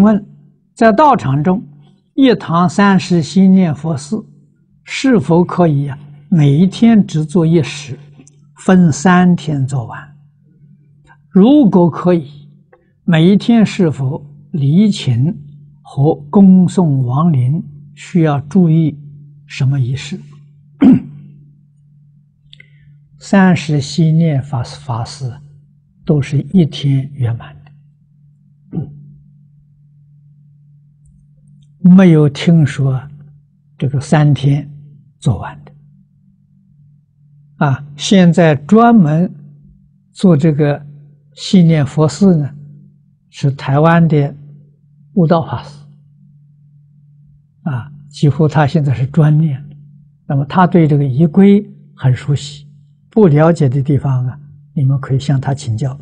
问，在道场中，一堂三时心念佛事，是否可以啊？每一天只做一时，分三天做完？如果可以，每一天是否礼请和恭送亡灵需要注意什么仪式？三时心念法法事都是一天圆满的，没有听说这个三天做完的。啊，现在专门做这个信念佛事呢，是台湾的悟道法师。啊，几乎他现在是专念，那么他对这个仪规很熟悉。不了解的地方啊，你们可以向他请教。